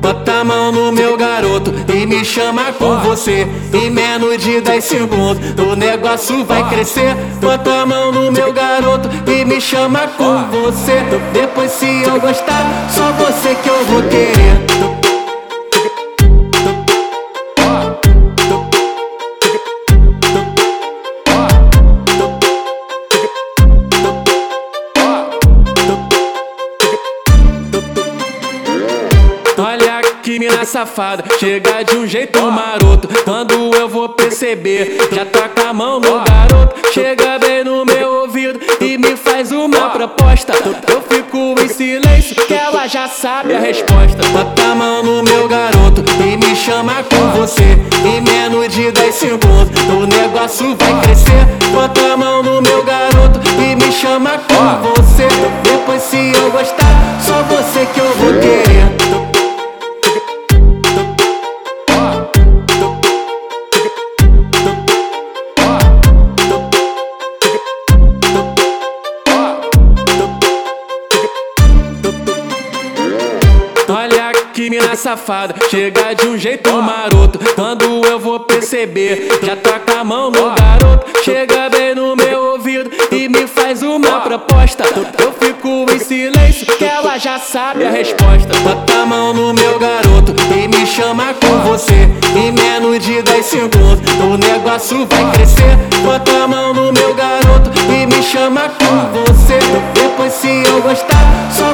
Bota a mão no meu garoto e me chama com você. Em menos de 10 segundos o negócio vai crescer. Bota a mão no meu garoto e me chama com você. Depois se eu gostar, só mina safada, chega de um jeito maroto. Quando eu vou perceber, já toca a mão no garoto. Chega bem no meu ouvido e me faz uma proposta. Eu fico em silêncio, que ela já sabe a resposta. Bota a mão no meu garoto e me chama com você. Em menos de 10 segundos, o negócio vai crescer. Bota a mão no meu garoto e me chama com você. Depois, se eu gostar, só você que eu vou querer. Que mina safada, chega de um jeito maroto. Quando eu vou perceber, já toca a mão no garoto. Chega bem no meu ouvido e me faz uma proposta. Eu fico em silêncio, que ela já sabe a resposta. Bota a mão no meu garoto e me chama com você. Em menos de 10 segundos, o negócio vai crescer. Bota a mão no meu garoto e me chama com você. Depois, se eu gostar, só